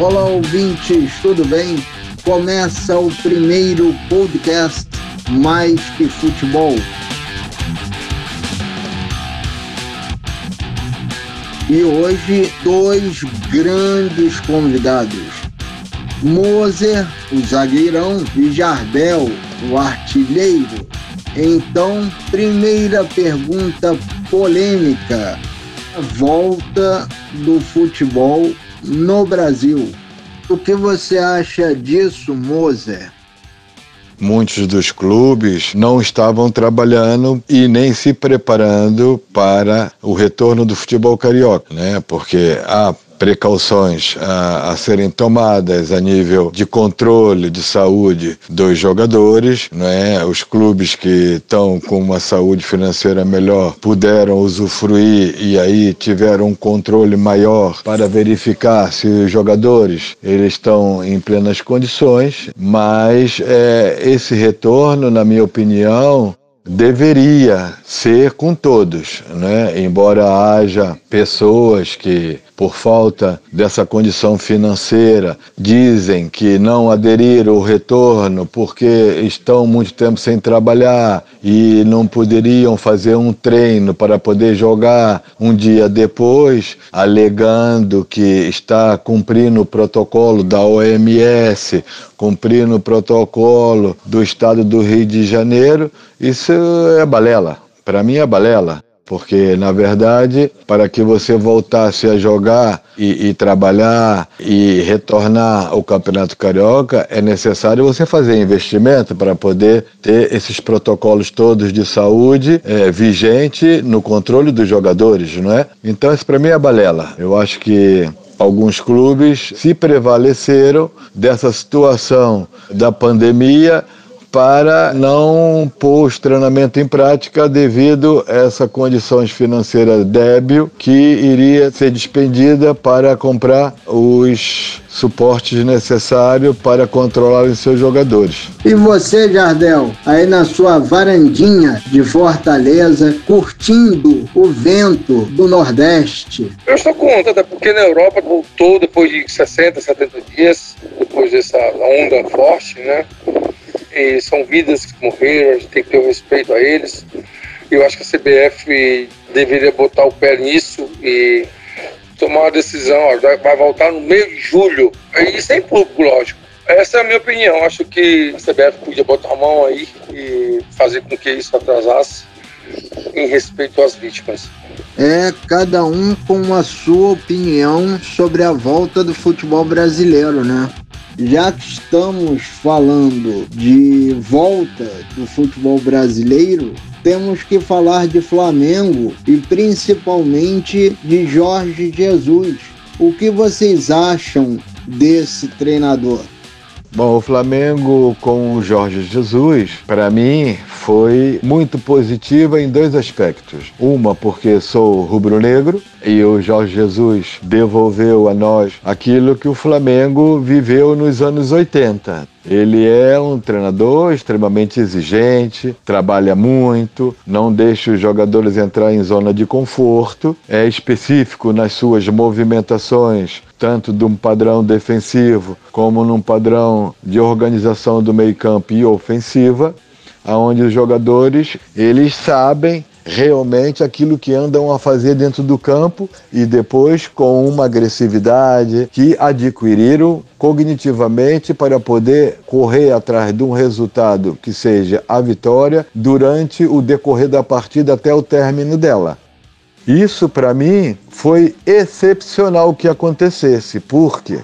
Olá, ouvintes, tudo bem? Começa o primeiro podcast Mais que Futebol. E hoje, dois grandes convidados. Moser, o zagueirão, e Jardel, o artilheiro. Então, primeira pergunta polêmica: a volta do futebol no Brasil. O que você acha disso, Moser? Muitos dos clubes não estavam trabalhando e nem se preparando para o retorno do futebol carioca, né? Porque a precauções a, a, serem tomadas a nível de controle de saúde dos jogadores, né? Os clubes que estão com uma saúde financeira melhor puderam usufruir e aí tiveram um controle maior para verificar se os jogadores eles estão em plenas condições, mas é, esse retorno, na minha opinião, deveria ser com todos, né? Embora haja pessoas que por falta dessa condição financeira, dizem que não aderiram ao retorno porque estão muito tempo sem trabalhar e não poderiam fazer um treino para poder jogar um dia depois, alegando que está cumprindo o protocolo da OMS, cumprindo o protocolo do estado do Rio de Janeiro, isso é balela. Para mim é balela porque na verdade para que você voltasse a jogar e, e, trabalhar e retornar ao Campeonato Carioca é necessário você fazer investimento para poder ter esses protocolos todos de saúde é, vigente no controle dos jogadores, não é? Então isso para mim é balela. Eu acho que alguns clubes se prevaleceram dessa situação da pandemia para não pôr o treinamento em prática devido a essa condições financeiras débil que iria ser despendida para comprar os suportes necessários para controlar os seus jogadores. E você, Jardel, aí na sua varandinha de Fortaleza, curtindo o vento do Nordeste? Eu estou contra, até porque na Europa voltou depois de 60, 70 dias, depois dessa onda forte, né? E são vidas que morreram, a gente tem que ter um respeito a eles. Eu acho que a CBF deveria botar o pé nisso e tomar uma decisão, ó, vai voltar no meio de julho, e sem público, lógico. Essa é a minha opinião. Acho que a CBF podia botar a mão aí e fazer com que isso atrasasse em respeito às vítimas. É cada um com a sua opinião sobre a volta do futebol brasileiro, né? Já que estamos falando de volta do futebol brasileiro, temos que falar de Flamengo e principalmente de Jorge Jesus. O que vocês acham desse treinador? Bom, o Flamengo com o Jorge Jesus, para mim, foi muito positiva em dois aspectos. Uma, porque sou rubro-negro e o Jorge Jesus devolveu a nós aquilo que o Flamengo viveu nos anos 80. Ele é um treinador extremamente exigente, trabalha muito, não deixa os jogadores entrar em zona de conforto, é específico nas suas movimentações, tanto de um padrão defensivo como num padrão de organização do meio-campo e ofensiva aonde os jogadores eles sabem realmente aquilo que andam a fazer dentro do campo e depois com uma agressividade que adquiriram cognitivamente para poder correr atrás de um resultado que seja a vitória durante o decorrer da partida até o término dela. Isso para mim foi excepcional que acontecesse, porque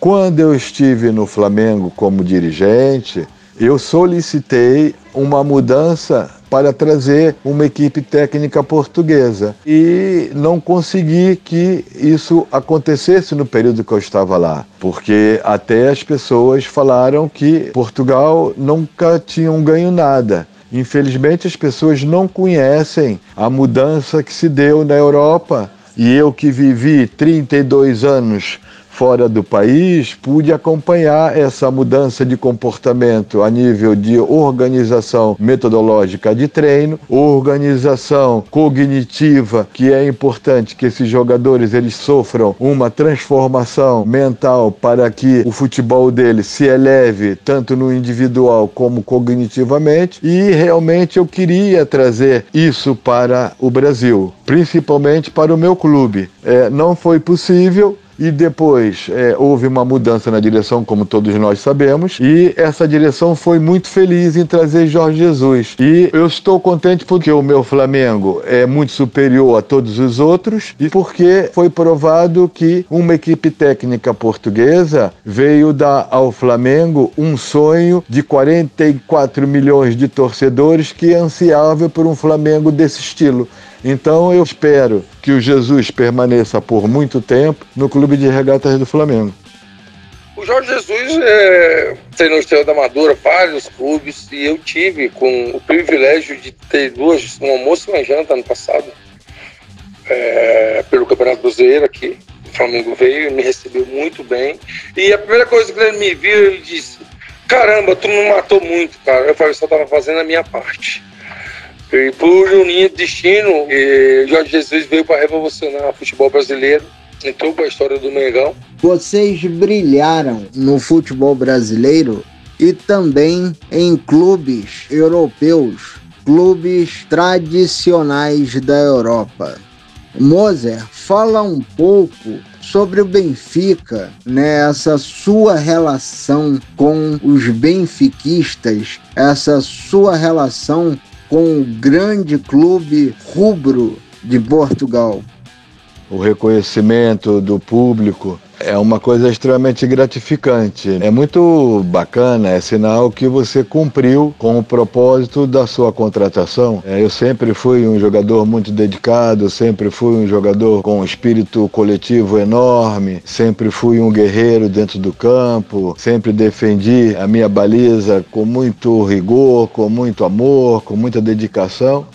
quando eu estive no Flamengo como dirigente, eu solicitei uma mudança para trazer uma equipe técnica portuguesa e não consegui que isso acontecesse no período que eu estava lá, porque até as pessoas falaram que Portugal nunca tinham ganho nada. Infelizmente, as pessoas não conhecem a mudança que se deu na Europa. E eu que vivi 32 anos fora do país, pude acompanhar essa mudança de comportamento a nível de organização metodológica de treino, organização cognitiva, que é importante que esses jogadores eles sofram uma transformação mental para que o futebol deles se eleve tanto no individual como cognitivamente e realmente eu queria trazer isso para o Brasil, principalmente para o meu clube. É, não foi possível e depois é, houve uma mudança na direção, como todos nós sabemos, e essa direção foi muito feliz em trazer Jorge Jesus. E eu estou contente porque o meu Flamengo é muito superior a todos os outros e porque foi provado que uma equipe técnica portuguesa veio dar ao Flamengo um sonho de 44 milhões de torcedores que é ansiava por um Flamengo desse estilo. Então eu espero que o Jesus permaneça por muito tempo no Clube de Regatas do Flamengo. O Jorge Jesus é, treinou estrela da Amadora, vários clubes, e eu tive com o privilégio de ter duas, um almoço e uma janta ano passado, é, pelo Campeonato Brasileiro aqui. O Flamengo veio e me recebeu muito bem. E a primeira coisa que ele me viu, ele disse: Caramba, tu não matou muito, cara. Eu falei: só estava fazendo a minha parte. E por unir destino, Jorge Jesus veio para revolucionar o futebol brasileiro, entrou para a história do Mengão. Vocês brilharam no futebol brasileiro e também em clubes europeus, clubes tradicionais da Europa. Moser, fala um pouco sobre o Benfica, né? Essa sua relação com os benfiquistas, essa sua relação com o grande clube rubro de Portugal. O reconhecimento do público é uma coisa extremamente gratificante. É muito bacana, é sinal que você cumpriu com o propósito da sua contratação. É, eu sempre fui um jogador muito dedicado, sempre fui um jogador com um espírito coletivo enorme, sempre fui um guerreiro dentro do campo, sempre defendi a minha baliza com muito rigor, com muito amor, com muita dedicação.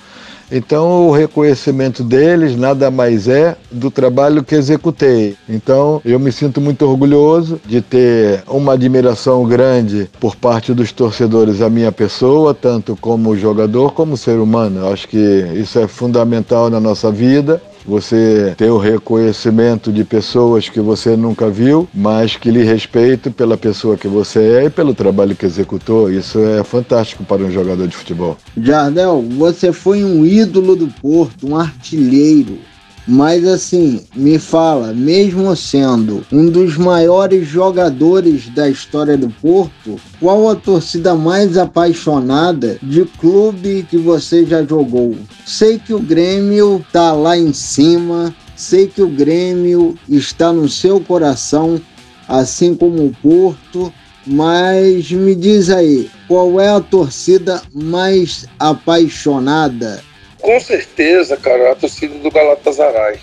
Então, o reconhecimento deles nada mais é do trabalho que executei. Então, eu me sinto muito orgulhoso de ter uma admiração grande por parte dos torcedores à minha pessoa, tanto como jogador como ser humano. Eu acho que isso é fundamental na nossa vida você ter o reconhecimento de pessoas que você nunca viu, mas que lhe respeitam pela pessoa que você é e pelo trabalho que executou. Isso é fantástico para um jogador de futebol. Jardel, você foi um ídolo do Porto, um artilheiro. Mas assim, me fala, mesmo sendo um dos maiores jogadores da história do Porto, qual a torcida mais apaixonada de clube que você já jogou? Sei que o Grêmio tá lá em cima, sei que o Grêmio está no seu coração, assim como o Porto, mas me diz aí, qual é a torcida mais apaixonada com certeza, cara, a torcida do Galatasaray.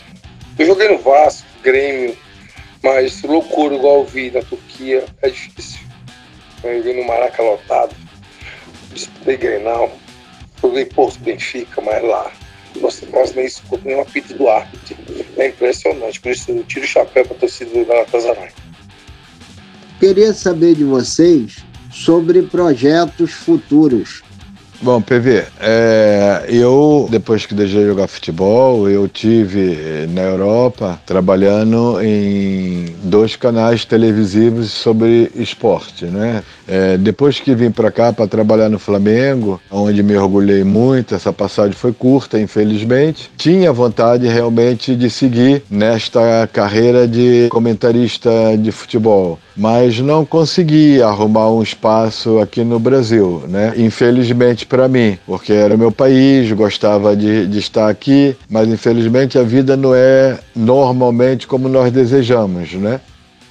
Eu joguei no Vasco, Grêmio, mas loucura igual eu vi na Turquia é difícil. Eu joguei no Maraca lotado, disputei Grenal, joguei Porto Benfica, mas lá. Nossa, quase nem escuto nem uma pita do árbitro. É impressionante, por isso eu tiro o chapéu para a torcida do Galatasaray. Queria saber de vocês sobre projetos futuros Bom, PV, é, eu, depois que deixei de jogar futebol, eu tive eh, na Europa trabalhando em dois canais televisivos sobre esporte, né? É, depois que vim para cá para trabalhar no Flamengo, onde me orgulhei muito, essa passagem foi curta, infelizmente, tinha vontade realmente de seguir nesta carreira de comentarista de futebol mas não consegui arrumar um espaço aqui no Brasil, né? Infelizmente para mim, porque era meu país, gostava de, de estar aqui, mas infelizmente a vida não é normalmente como nós desejamos, né?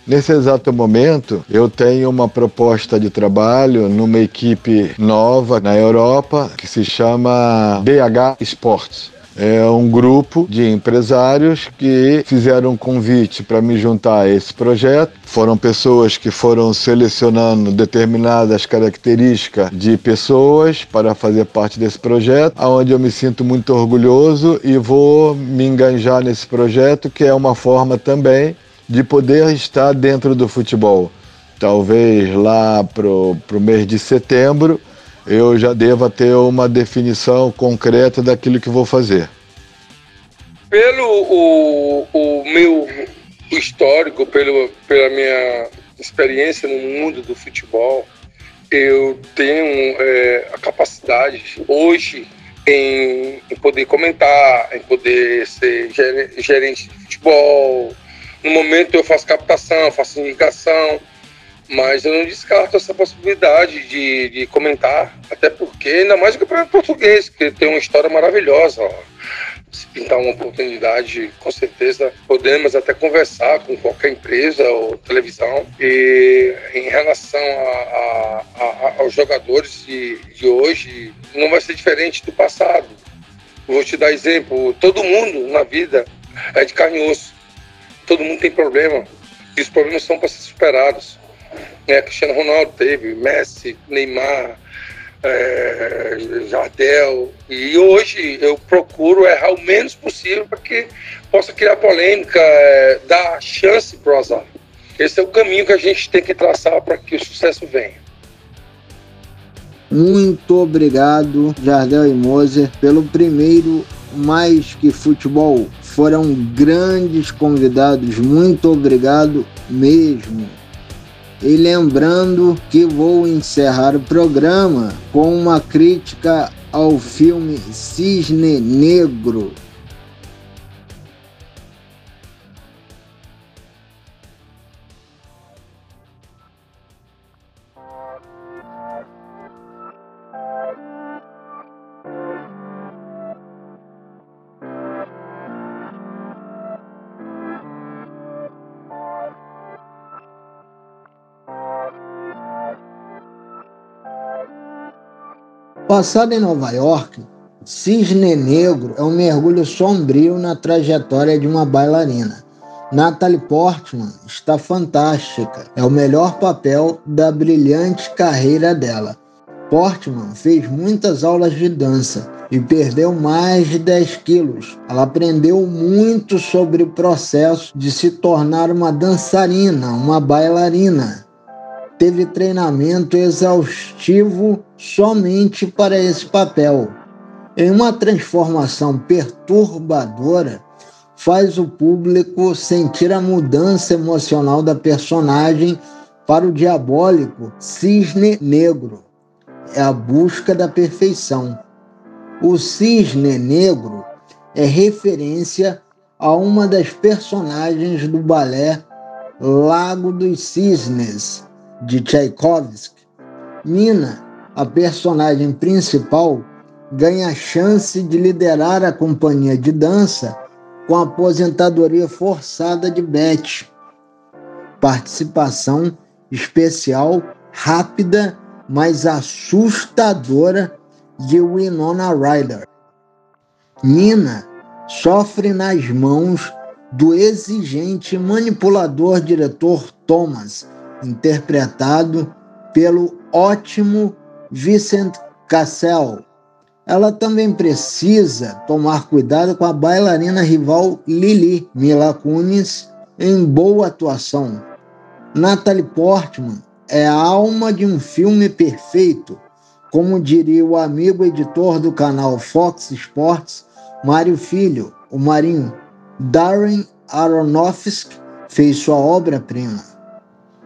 Nesse exato momento, eu tenho uma proposta de trabalho numa equipe nova na Europa que se chama BH Sports é um grupo de empresários que fizeram um convite para me juntar a esse projeto. Foram pessoas que foram selecionando determinadas características de pessoas para fazer parte desse projeto, aonde eu me sinto muito orgulhoso e vou me enganjar nesse projeto, que é uma forma também de poder estar dentro do futebol. Talvez lá para o mês de setembro eu já deva ter uma definição concreta daquilo que vou fazer. Pelo o, o meu histórico, pelo, pela minha experiência no mundo do futebol, eu tenho é, a capacidade hoje em, em, poder comentar, em poder ser gerente de futebol. No momento eu faço captação, faço indicação, mas eu não descarto essa possibilidade de, de comentar, até porque, ainda mais o português, que tem uma história maravilhosa. Ó se pintar uma oportunidade, com certeza podemos até conversar com qualquer empresa ou televisão. E em relação a, a, a, aos jogadores de, de hoje, não vai ser diferente do passado. Vou te dar exemplo: todo mundo na vida é de carne e osso. Todo mundo tem problema. E os problemas são para ser superados. É, Cristiano Ronaldo teve, Messi, Neymar, é, Jardel. E hoje eu procuro errar o menos possível para que possa criar polêmica, é, dar chance para o azar. Esse é o caminho que a gente tem que traçar para que o sucesso venha. Muito obrigado, Jardel e Moser, pelo primeiro Mais Que Futebol. Foram grandes convidados. Muito obrigado mesmo. E lembrando que vou encerrar o programa com uma crítica ao filme Cisne Negro, Passado em Nova York, Cisne Negro é um mergulho sombrio na trajetória de uma bailarina. Natalie Portman está fantástica, é o melhor papel da brilhante carreira dela. Portman fez muitas aulas de dança e perdeu mais de 10 quilos. Ela aprendeu muito sobre o processo de se tornar uma dançarina, uma bailarina teve treinamento exaustivo somente para esse papel. Em uma transformação perturbadora, faz o público sentir a mudança emocional da personagem para o diabólico cisne negro. É a busca da perfeição. O cisne negro é referência a uma das personagens do balé Lago dos Cisnes, de Tchaikovsky, Nina, a personagem principal, ganha a chance de liderar a companhia de dança com a aposentadoria forçada de Beth. Participação especial, rápida, mas assustadora de Winona Ryder. Nina sofre nas mãos do exigente manipulador diretor Thomas, interpretado pelo ótimo Vincent Cassel. Ela também precisa tomar cuidado com a bailarina rival Lili Mila Kunis em boa atuação. Natalie Portman é a alma de um filme perfeito, como diria o amigo editor do canal Fox Sports, Mário Filho, o Marinho. Darren Aronofsky fez sua obra-prima.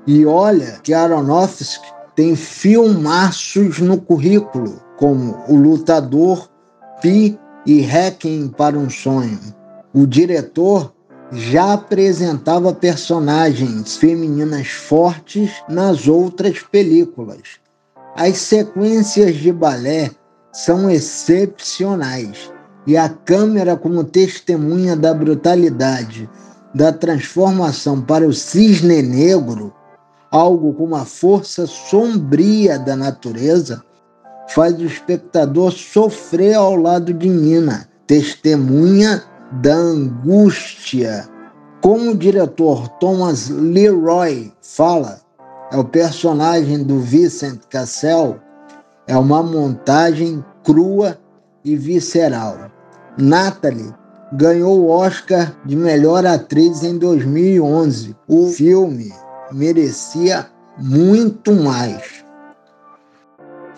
E olha que Aronofsky tem filmaços no currículo, como O Lutador, Pi e Hacking para um Sonho. O diretor já apresentava personagens femininas fortes nas outras películas. As sequências de balé são excepcionais e a câmera, como testemunha da brutalidade da transformação para o cisne negro, algo com uma força sombria da natureza, faz o espectador sofrer ao lado de Nina, testemunha da angústia. Como o diretor Thomas Leroy fala, é o personagem do Vincent Cassel, é uma montagem crua e visceral. Natalie ganhou o Oscar de melhor atriz em 2011. O filme merecia muito mais.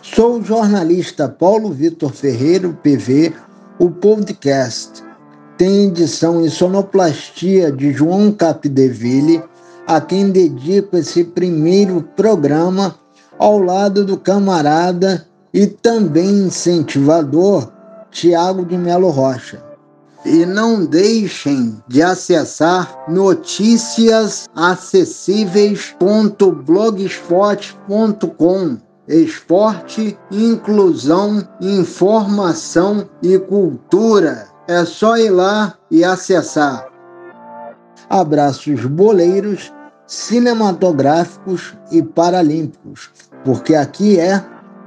Sou o jornalista Paulo Vitor Ferreira, PV, o podcast. Tem edição e sonoplastia de João Capdeville, a quem dedico esse primeiro programa ao lado do camarada e também incentivador Tiago de Melo Rocha. E não deixem de acessar noticiasacessíveis.blogspot.com. Esporte, inclusão, informação e cultura. É só ir lá e acessar. Abraços boleiros, cinematográficos e paralímpicos, porque aqui é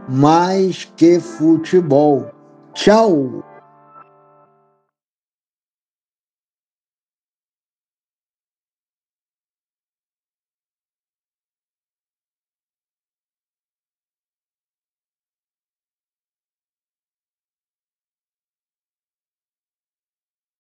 mais que futebol. Tchau!